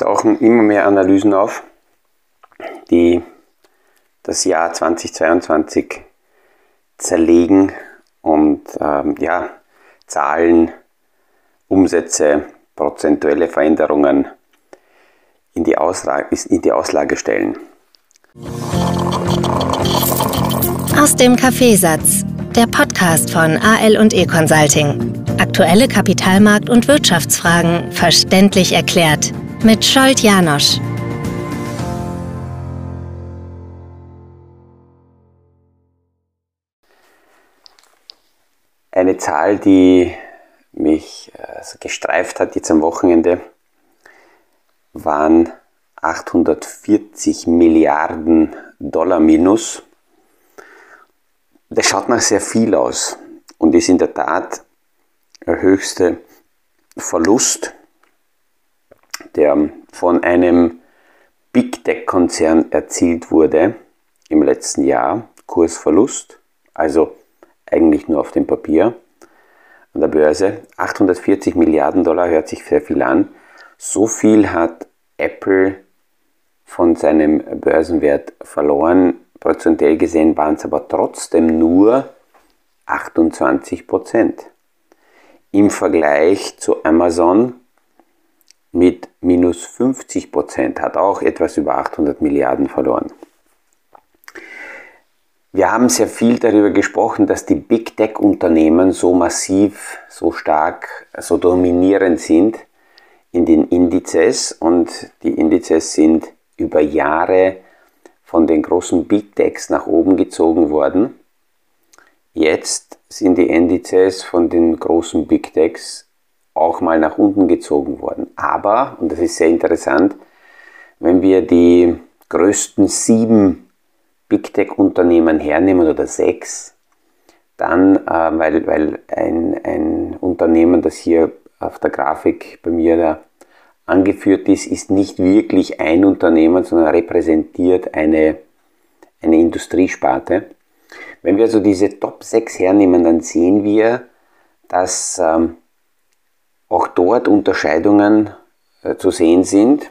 tauchen immer mehr Analysen auf, die das Jahr 2022 zerlegen und ähm, ja, Zahlen, Umsätze, prozentuelle Veränderungen in die, Auslage, in die Auslage stellen. Aus dem Kaffeesatz, der Podcast von AL und E Consulting. Aktuelle Kapitalmarkt- und Wirtschaftsfragen verständlich erklärt mit Scholt Janosch. Eine Zahl, die mich äh, gestreift hat jetzt am Wochenende, waren 840 Milliarden Dollar minus. Das schaut nach sehr viel aus und ist in der Tat der höchste Verlust, der von einem Big Tech-Konzern erzielt wurde im letzten Jahr, Kursverlust, also eigentlich nur auf dem Papier an der Börse. 840 Milliarden Dollar hört sich sehr viel an. So viel hat Apple von seinem Börsenwert verloren. Prozentuell gesehen waren es aber trotzdem nur 28 Prozent. Im Vergleich zu Amazon mit minus 50 Prozent hat auch etwas über 800 Milliarden verloren. Wir haben sehr viel darüber gesprochen, dass die Big Tech Unternehmen so massiv, so stark, so dominierend sind in den Indizes und die Indizes sind über Jahre von den großen Big Techs nach oben gezogen worden. Jetzt sind die Indizes von den großen Big Techs auch mal nach unten gezogen worden. Aber, und das ist sehr interessant, wenn wir die größten sieben Big Tech-Unternehmen hernehmen oder sechs, dann, äh, weil, weil ein, ein Unternehmen, das hier auf der Grafik bei mir da angeführt ist, ist nicht wirklich ein Unternehmen, sondern repräsentiert eine, eine Industriesparte. Wenn wir also diese Top 6 hernehmen, dann sehen wir, dass ähm, auch dort Unterscheidungen äh, zu sehen sind.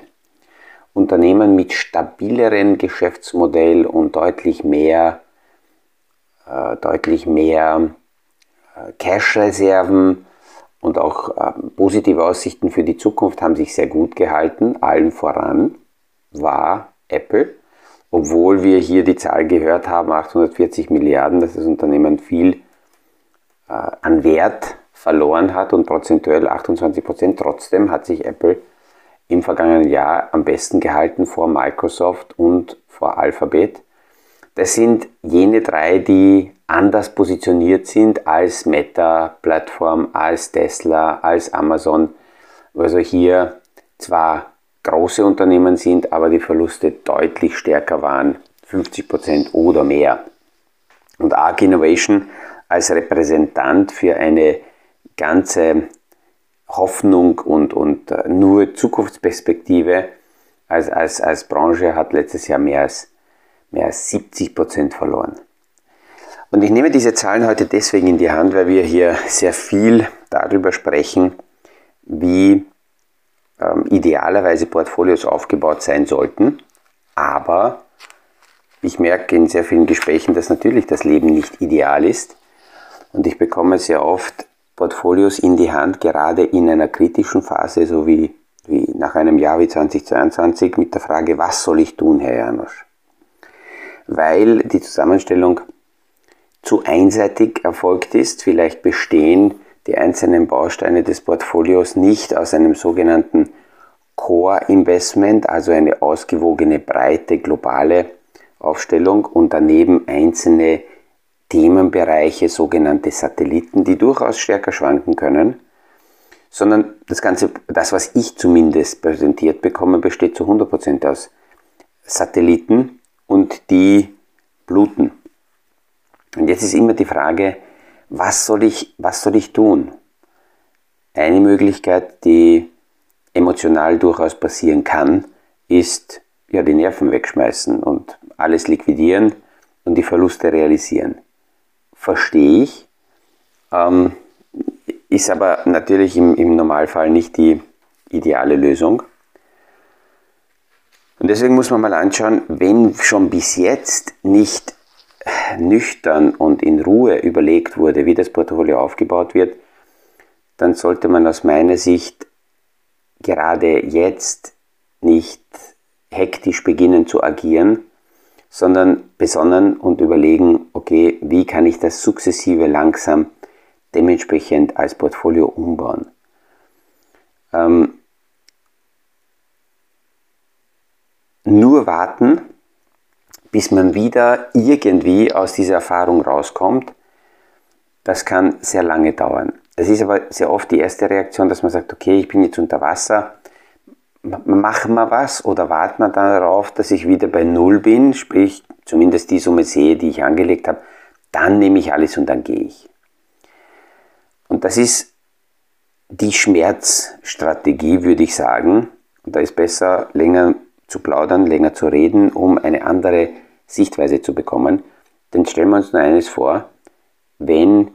Unternehmen mit stabileren Geschäftsmodell und deutlich mehr, äh, deutlich mehr äh, Cash-Reserven und auch äh, positive Aussichten für die Zukunft haben sich sehr gut gehalten. Allen voran war Apple, obwohl wir hier die Zahl gehört haben, 840 Milliarden, dass das Unternehmen viel äh, an Wert verloren hat und prozentuell 28 Prozent. Trotzdem hat sich Apple im vergangenen Jahr am besten gehalten vor Microsoft und vor Alphabet. Das sind jene drei, die anders positioniert sind als Meta-Plattform, als Tesla, als Amazon. Also hier zwar große Unternehmen sind, aber die Verluste deutlich stärker waren, 50% oder mehr. Und Arc Innovation als Repräsentant für eine ganze Hoffnung und, und äh, nur Zukunftsperspektive als, als, als Branche hat letztes Jahr mehr als, mehr als 70 Prozent verloren. Und ich nehme diese Zahlen heute deswegen in die Hand, weil wir hier sehr viel darüber sprechen, wie ähm, idealerweise Portfolios aufgebaut sein sollten. Aber ich merke in sehr vielen Gesprächen, dass natürlich das Leben nicht ideal ist. Und ich bekomme sehr oft Portfolios in die Hand, gerade in einer kritischen Phase, so wie, wie nach einem Jahr wie 2022, mit der Frage, was soll ich tun, Herr Janosch? Weil die Zusammenstellung zu einseitig erfolgt ist, vielleicht bestehen die einzelnen Bausteine des Portfolios nicht aus einem sogenannten Core Investment, also eine ausgewogene, breite, globale Aufstellung und daneben einzelne Themenbereiche, sogenannte Satelliten, die durchaus stärker schwanken können, sondern das Ganze, das, was ich zumindest präsentiert bekomme, besteht zu 100% aus Satelliten und die bluten. Und jetzt ist immer die Frage, was soll ich, was soll ich tun? Eine Möglichkeit, die emotional durchaus passieren kann, ist ja die Nerven wegschmeißen und alles liquidieren und die Verluste realisieren verstehe ich, ähm, ist aber natürlich im, im Normalfall nicht die ideale Lösung. Und deswegen muss man mal anschauen, wenn schon bis jetzt nicht nüchtern und in Ruhe überlegt wurde, wie das Portfolio aufgebaut wird, dann sollte man aus meiner Sicht gerade jetzt nicht hektisch beginnen zu agieren, sondern besonnen und überlegen, okay, wie kann ich das sukzessive langsam dementsprechend als Portfolio umbauen. Ähm, nur warten, bis man wieder irgendwie aus dieser Erfahrung rauskommt, das kann sehr lange dauern. Das ist aber sehr oft die erste Reaktion, dass man sagt, okay, ich bin jetzt unter Wasser, machen wir was oder warten wir darauf, dass ich wieder bei Null bin, sprich zumindest die Summe sehe, die ich angelegt habe, dann nehme ich alles und dann gehe ich. Und das ist die Schmerzstrategie, würde ich sagen. Und da ist besser, länger zu plaudern, länger zu reden, um eine andere Sichtweise zu bekommen. Denn stellen wir uns nur eines vor, wenn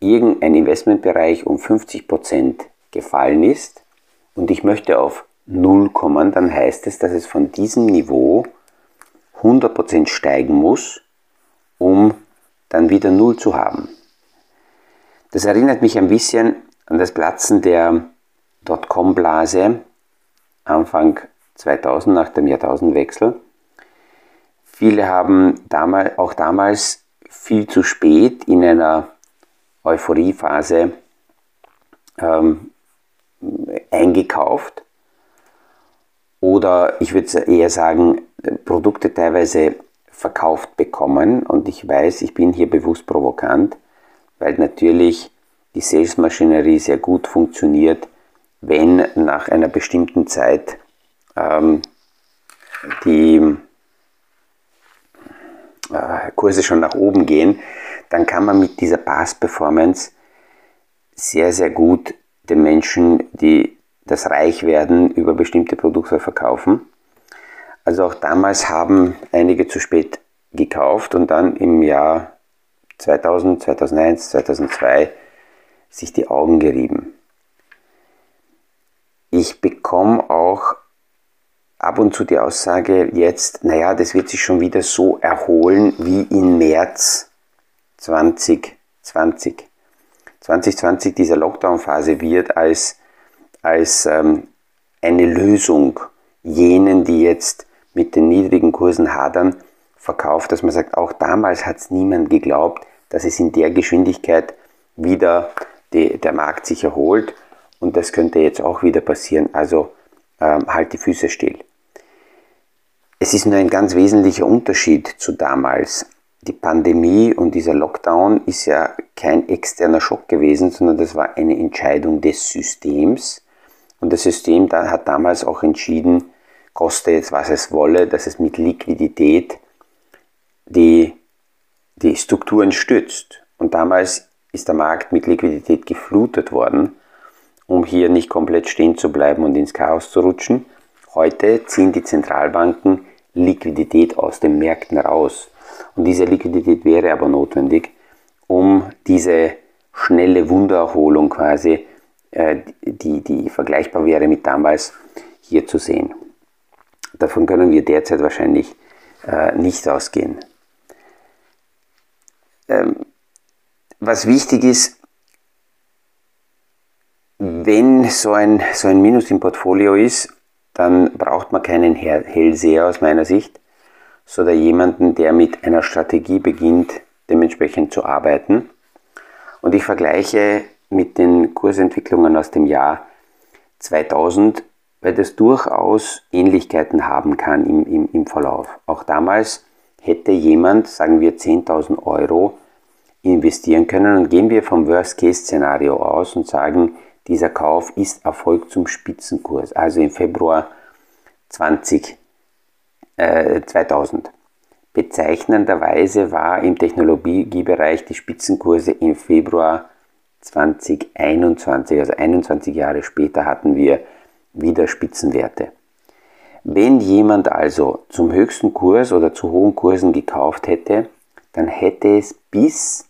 irgendein Investmentbereich um 50% gefallen ist und ich möchte auf Null kommen, dann heißt es, dass es von diesem Niveau 100% steigen muss, um dann wieder Null zu haben. Das erinnert mich ein bisschen an das Platzen der Dotcom-Blase Anfang 2000 nach dem Jahrtausendwechsel. Viele haben damals, auch damals viel zu spät in einer Euphoriephase ähm, eingekauft oder ich würde eher sagen, Produkte teilweise verkauft bekommen. Und ich weiß, ich bin hier bewusst provokant, weil natürlich die Sales-Maschinerie sehr gut funktioniert, wenn nach einer bestimmten Zeit ähm, die äh, Kurse schon nach oben gehen, dann kann man mit dieser Pass-Performance sehr, sehr gut den Menschen, die das Reichwerden über bestimmte Produkte verkaufen. Also auch damals haben einige zu spät gekauft und dann im Jahr 2000, 2001, 2002 sich die Augen gerieben. Ich bekomme auch ab und zu die Aussage jetzt, naja, das wird sich schon wieder so erholen wie im März 2020. 2020, diese Lockdown-Phase wird als, als ähm, eine Lösung jenen, die jetzt mit den niedrigen Kursen hadern, verkauft, dass man sagt, auch damals hat es niemand geglaubt, dass es in der Geschwindigkeit wieder die, der Markt sich erholt und das könnte jetzt auch wieder passieren. Also ähm, halt die Füße still. Es ist nur ein ganz wesentlicher Unterschied zu damals. Die Pandemie und dieser Lockdown ist ja kein externer Schock gewesen, sondern das war eine Entscheidung des Systems. Und das System da hat damals auch entschieden, koste jetzt was es wolle, dass es mit Liquidität die, die Strukturen stützt. Und damals ist der Markt mit Liquidität geflutet worden, um hier nicht komplett stehen zu bleiben und ins Chaos zu rutschen. Heute ziehen die Zentralbanken Liquidität aus den Märkten raus. Und diese Liquidität wäre aber notwendig, um diese schnelle Wundererholung quasi, äh, die, die vergleichbar wäre mit damals, hier zu sehen. Davon können wir derzeit wahrscheinlich äh, nicht ausgehen. Ähm, was wichtig ist, wenn so ein, so ein Minus im Portfolio ist, dann braucht man keinen Hellseher aus meiner Sicht, sondern jemanden, der mit einer Strategie beginnt, dementsprechend zu arbeiten. Und ich vergleiche mit den Kursentwicklungen aus dem Jahr 2000, weil das durchaus Ähnlichkeiten haben kann im, im, im Verlauf. Auch damals hätte jemand, sagen wir 10.000 Euro, investieren können und gehen wir vom Worst-Case-Szenario aus und sagen, dieser Kauf ist erfolgt zum Spitzenkurs, also im Februar 20, äh, 2000. Bezeichnenderweise war im Technologiebereich die Spitzenkurse im Februar 2021, also 21 Jahre später hatten wir wieder Spitzenwerte. Wenn jemand also zum höchsten Kurs oder zu hohen Kursen gekauft hätte, dann hätte es bis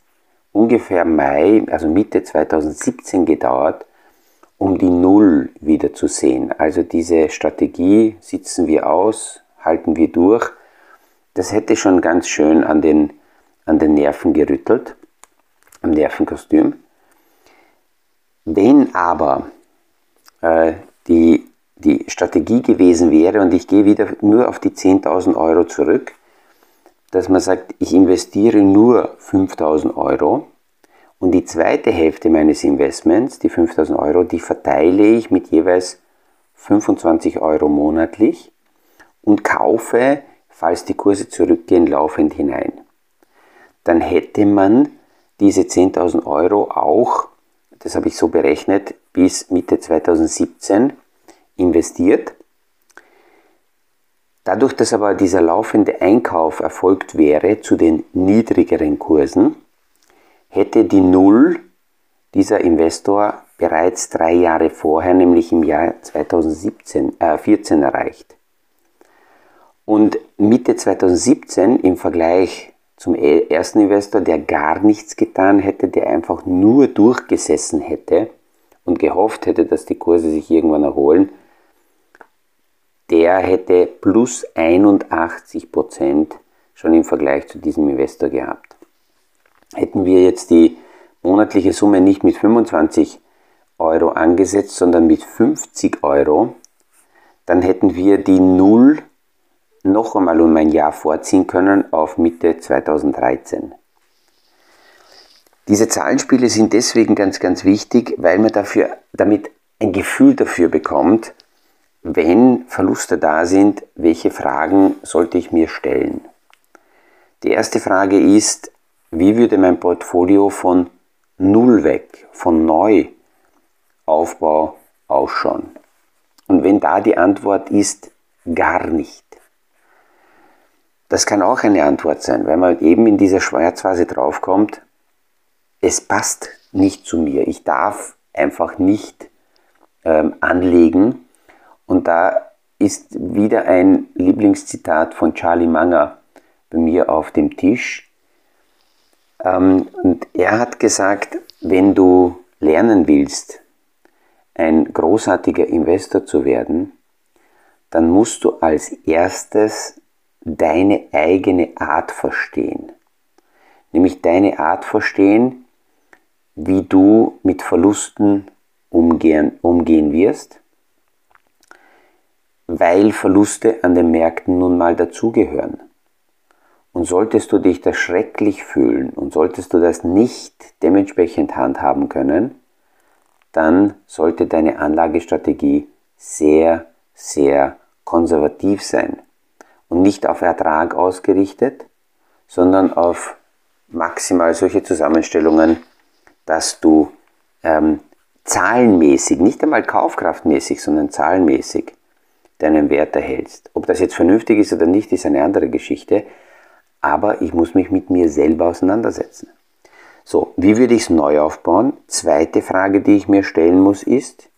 ungefähr Mai, also Mitte 2017 gedauert, um die Null wieder zu sehen. Also diese Strategie sitzen wir aus, halten wir durch. Das hätte schon ganz schön an den, an den Nerven gerüttelt, am Nervenkostüm. Wenn aber äh, die, die Strategie gewesen wäre, und ich gehe wieder nur auf die 10.000 Euro zurück, dass man sagt, ich investiere nur 5.000 Euro und die zweite Hälfte meines Investments, die 5.000 Euro, die verteile ich mit jeweils 25 Euro monatlich und kaufe, falls die Kurse zurückgehen, laufend hinein. Dann hätte man diese 10.000 Euro auch, das habe ich so berechnet, bis Mitte 2017 investiert. Dadurch, dass aber dieser laufende Einkauf erfolgt wäre zu den niedrigeren Kursen, hätte die Null dieser Investor bereits drei Jahre vorher, nämlich im Jahr 2017, äh, 14 erreicht. Und Mitte 2017 im Vergleich zum e-, ersten Investor, der gar nichts getan hätte, der einfach nur durchgesessen hätte und gehofft hätte, dass die Kurse sich irgendwann erholen, der hätte plus 81 Prozent schon im Vergleich zu diesem Investor gehabt. Hätten wir jetzt die monatliche Summe nicht mit 25 Euro angesetzt, sondern mit 50 Euro, dann hätten wir die Null noch einmal um ein Jahr vorziehen können auf Mitte 2013. Diese Zahlenspiele sind deswegen ganz, ganz wichtig, weil man dafür, damit ein Gefühl dafür bekommt, wenn Verluste da sind, welche Fragen sollte ich mir stellen? Die erste Frage ist, wie würde mein Portfolio von Null weg, von Neuaufbau ausschauen? Und wenn da die Antwort ist, gar nicht. Das kann auch eine Antwort sein, weil man eben in dieser Schmerzphase draufkommt, es passt nicht zu mir. Ich darf einfach nicht ähm, anlegen, und da ist wieder ein Lieblingszitat von Charlie Manger bei mir auf dem Tisch. Ähm, und er hat gesagt, wenn du lernen willst, ein großartiger Investor zu werden, dann musst du als erstes deine eigene Art verstehen. Nämlich deine Art verstehen, wie du mit Verlusten umgehen, umgehen wirst weil Verluste an den Märkten nun mal dazugehören. Und solltest du dich da schrecklich fühlen und solltest du das nicht dementsprechend handhaben können, dann sollte deine Anlagestrategie sehr, sehr konservativ sein und nicht auf Ertrag ausgerichtet, sondern auf maximal solche Zusammenstellungen, dass du ähm, zahlenmäßig, nicht einmal kaufkraftmäßig, sondern zahlenmäßig deinen Wert erhältst. Ob das jetzt vernünftig ist oder nicht, ist eine andere Geschichte, aber ich muss mich mit mir selber auseinandersetzen. So, wie würde ich es neu aufbauen? Zweite Frage, die ich mir stellen muss, ist,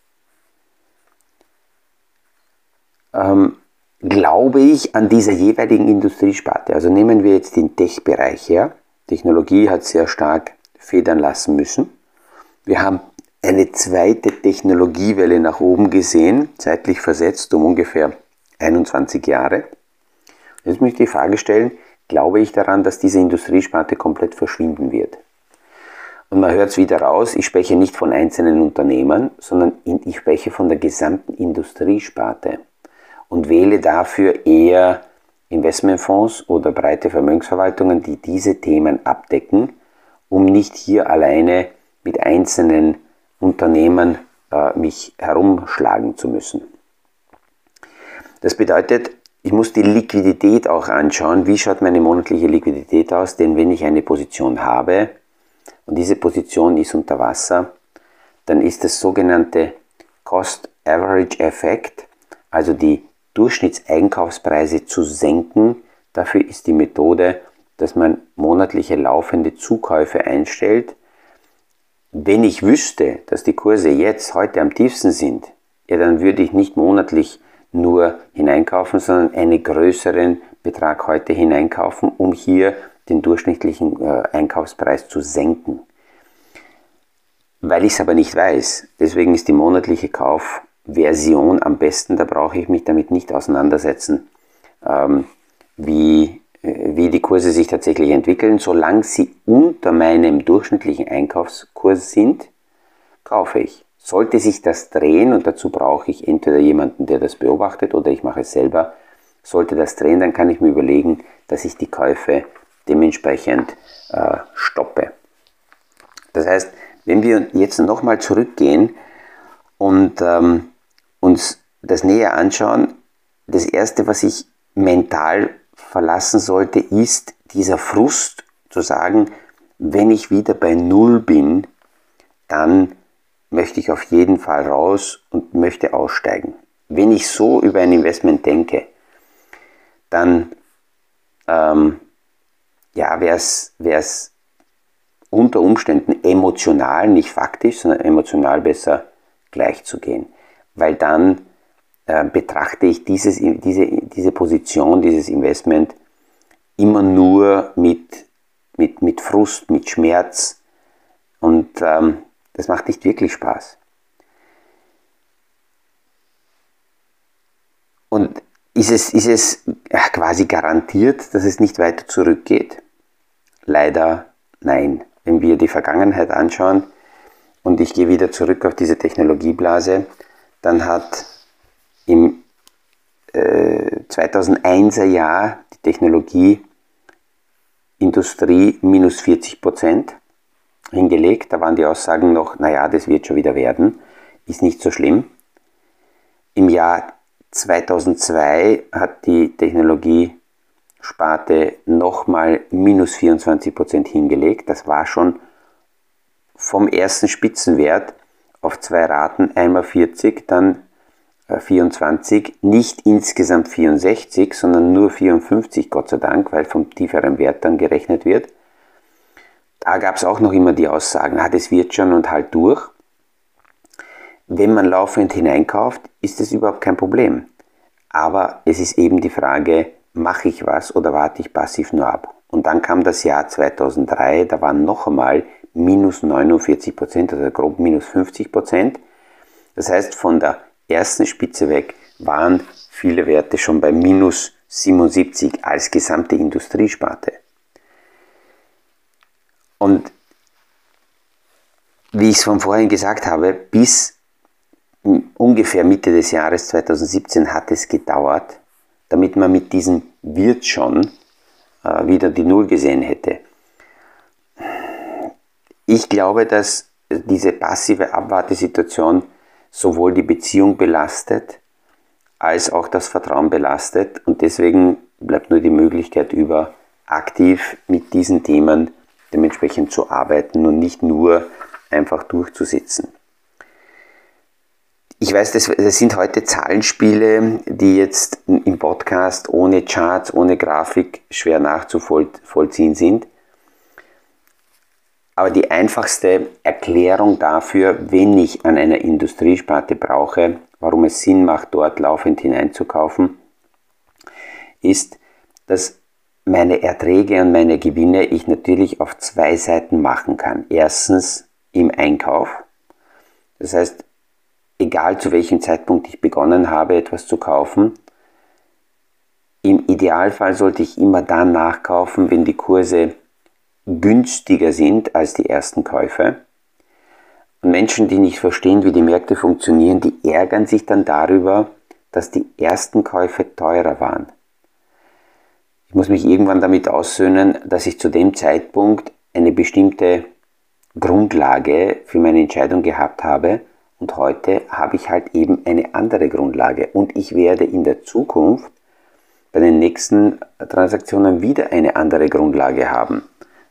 ähm, glaube ich an dieser jeweiligen Industriesparte? Also nehmen wir jetzt den Tech-Bereich her. Technologie hat sehr stark federn lassen müssen. Wir haben eine zweite Technologiewelle nach oben gesehen, zeitlich versetzt um ungefähr 21 Jahre. Jetzt möchte ich die Frage stellen, glaube ich daran, dass diese Industriesparte komplett verschwinden wird? Und man hört es wieder raus, ich spreche nicht von einzelnen Unternehmen, sondern ich spreche von der gesamten Industriesparte und wähle dafür eher Investmentfonds oder breite Vermögensverwaltungen, die diese Themen abdecken, um nicht hier alleine mit einzelnen Unternehmen äh, mich herumschlagen zu müssen. Das bedeutet, ich muss die Liquidität auch anschauen. Wie schaut meine monatliche Liquidität aus? Denn wenn ich eine Position habe und diese Position ist unter Wasser, dann ist das sogenannte Cost Average Effekt, also die Durchschnittseinkaufspreise zu senken. Dafür ist die Methode, dass man monatliche laufende Zukäufe einstellt wenn ich wüsste, dass die Kurse jetzt heute am tiefsten sind, ja, dann würde ich nicht monatlich nur hineinkaufen, sondern einen größeren Betrag heute hineinkaufen, um hier den durchschnittlichen äh, Einkaufspreis zu senken. weil ich es aber nicht weiß. Deswegen ist die monatliche Kaufversion am besten. Da brauche ich mich damit nicht auseinandersetzen, ähm, wie, äh, wie die Kurse sich tatsächlich entwickeln. Solange sie unter meinem durchschnittlichen Einkaufskurs sind, kaufe ich. Sollte sich das drehen, und dazu brauche ich entweder jemanden, der das beobachtet, oder ich mache es selber, sollte das drehen, dann kann ich mir überlegen, dass ich die Käufe dementsprechend äh, stoppe. Das heißt, wenn wir jetzt nochmal zurückgehen und ähm, uns das näher anschauen, das Erste, was ich mental verlassen sollte, ist dieser Frust zu sagen, wenn ich wieder bei Null bin, dann möchte ich auf jeden Fall raus und möchte aussteigen. Wenn ich so über ein Investment denke, dann ähm, ja, wäre es unter Umständen emotional, nicht faktisch, sondern emotional besser gleich zu gehen. Weil dann äh, betrachte ich dieses, diese, diese Position, dieses Investment immer nur mit, mit, mit Frust, mit Schmerz und ähm, das macht nicht wirklich Spaß. Und ist es, ist es quasi garantiert, dass es nicht weiter zurückgeht? Leider nein. Wenn wir die Vergangenheit anschauen und ich gehe wieder zurück auf diese Technologieblase, dann hat im äh, 2001er Jahr die Technologieindustrie minus 40 Prozent hingelegt. Da waren die Aussagen noch, naja, das wird schon wieder werden, ist nicht so schlimm. Im Jahr 2002 hat die Technologiesparte nochmal minus 24% hingelegt. Das war schon vom ersten Spitzenwert auf zwei Raten, einmal 40, dann 24, äh, nicht insgesamt 64, sondern nur 54, Gott sei Dank, weil vom tieferen Wert dann gerechnet wird. Da gab es auch noch immer die Aussagen, ah, das wird schon und halt durch. Wenn man laufend hineinkauft, ist das überhaupt kein Problem. Aber es ist eben die Frage, mache ich was oder warte ich passiv nur ab? Und dann kam das Jahr 2003, da waren noch einmal minus 49 Prozent, also grob minus 50 Prozent. Das heißt, von der ersten Spitze weg waren viele Werte schon bei minus 77 als gesamte Industriesparte. Und wie ich es von vorhin gesagt habe, bis ungefähr Mitte des Jahres 2017 hat es gedauert, damit man mit diesem wird schon äh, wieder die Null gesehen hätte. Ich glaube, dass diese passive Abwartesituation sowohl die Beziehung belastet, als auch das Vertrauen belastet und deswegen bleibt nur die Möglichkeit über, aktiv mit diesen Themen dementsprechend zu arbeiten und nicht nur einfach durchzusitzen. Ich weiß, das, das, sind heute Zahlenspiele, die jetzt im Podcast ohne Charts, ohne Grafik schwer nachzuvollziehen sind. Aber die einfachste Erklärung dafür, wenn ich an einer Industriesparte brauche, warum es Sinn macht, dort laufend hineinzukaufen, ist, dass meine Erträge und meine Gewinne ich natürlich auf zwei Seiten machen kann. Erstens im Einkauf. Das heißt, egal zu welchem Zeitpunkt ich begonnen habe, etwas zu kaufen, im Idealfall sollte ich immer dann nachkaufen, wenn die Kurse günstiger sind als die ersten Käufe. Und Menschen, die nicht verstehen, wie die Märkte funktionieren, die ärgern sich dann darüber, dass die ersten Käufe teurer waren. Ich muss mich irgendwann damit aussöhnen, dass ich zu dem Zeitpunkt eine bestimmte Grundlage für meine Entscheidung gehabt habe und heute habe ich halt eben eine andere Grundlage und ich werde in der Zukunft bei den nächsten Transaktionen wieder eine andere Grundlage haben.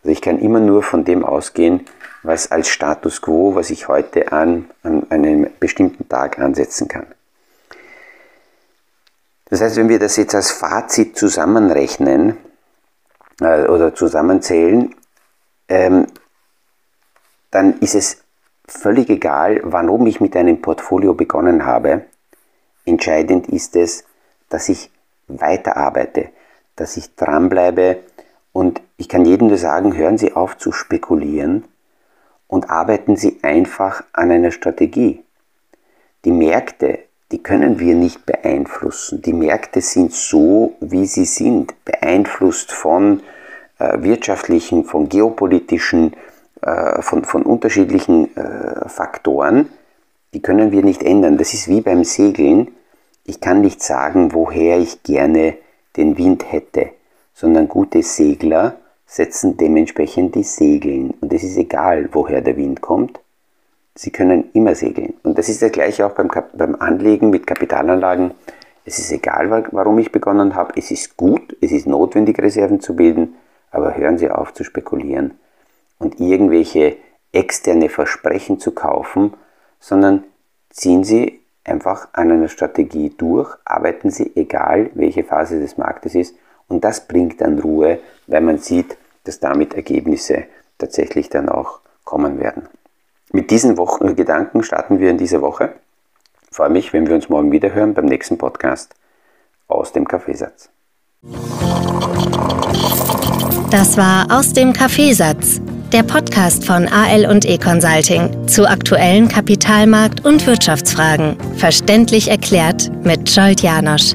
Also ich kann immer nur von dem ausgehen, was als Status quo, was ich heute an, an einem bestimmten Tag ansetzen kann. Das heißt, wenn wir das jetzt als Fazit zusammenrechnen äh, oder zusammenzählen, ähm, dann ist es völlig egal, warum ich mit einem Portfolio begonnen habe. Entscheidend ist es, dass ich weiterarbeite, dass ich dranbleibe und ich kann jedem nur sagen, hören Sie auf zu spekulieren und arbeiten Sie einfach an einer Strategie. Die Märkte, die können wir nicht beeinflussen. Die Märkte sind so, wie sie sind, beeinflusst von äh, wirtschaftlichen, von geopolitischen, äh, von, von unterschiedlichen äh, Faktoren. Die können wir nicht ändern. Das ist wie beim Segeln. Ich kann nicht sagen, woher ich gerne den Wind hätte, sondern gute Segler setzen dementsprechend die Segeln. Und es ist egal, woher der Wind kommt. Sie können immer segeln. Und das ist das gleiche auch beim, beim Anlegen mit Kapitalanlagen. Es ist egal, warum ich begonnen habe. Es ist gut, es ist notwendig, Reserven zu bilden, aber hören Sie auf zu spekulieren und irgendwelche externe Versprechen zu kaufen, sondern ziehen Sie einfach an einer Strategie durch, arbeiten Sie, egal welche Phase des Marktes ist, und das bringt dann Ruhe, weil man sieht, dass damit Ergebnisse tatsächlich dann auch kommen werden. Mit diesen Wochen, Gedanken starten wir in dieser Woche. Ich freue mich, wenn wir uns morgen wieder hören beim nächsten Podcast aus dem Kaffeesatz. Das war aus dem Kaffeesatz, der Podcast von AL und E Consulting zu aktuellen Kapitalmarkt- und Wirtschaftsfragen, verständlich erklärt mit Scholt Janosch.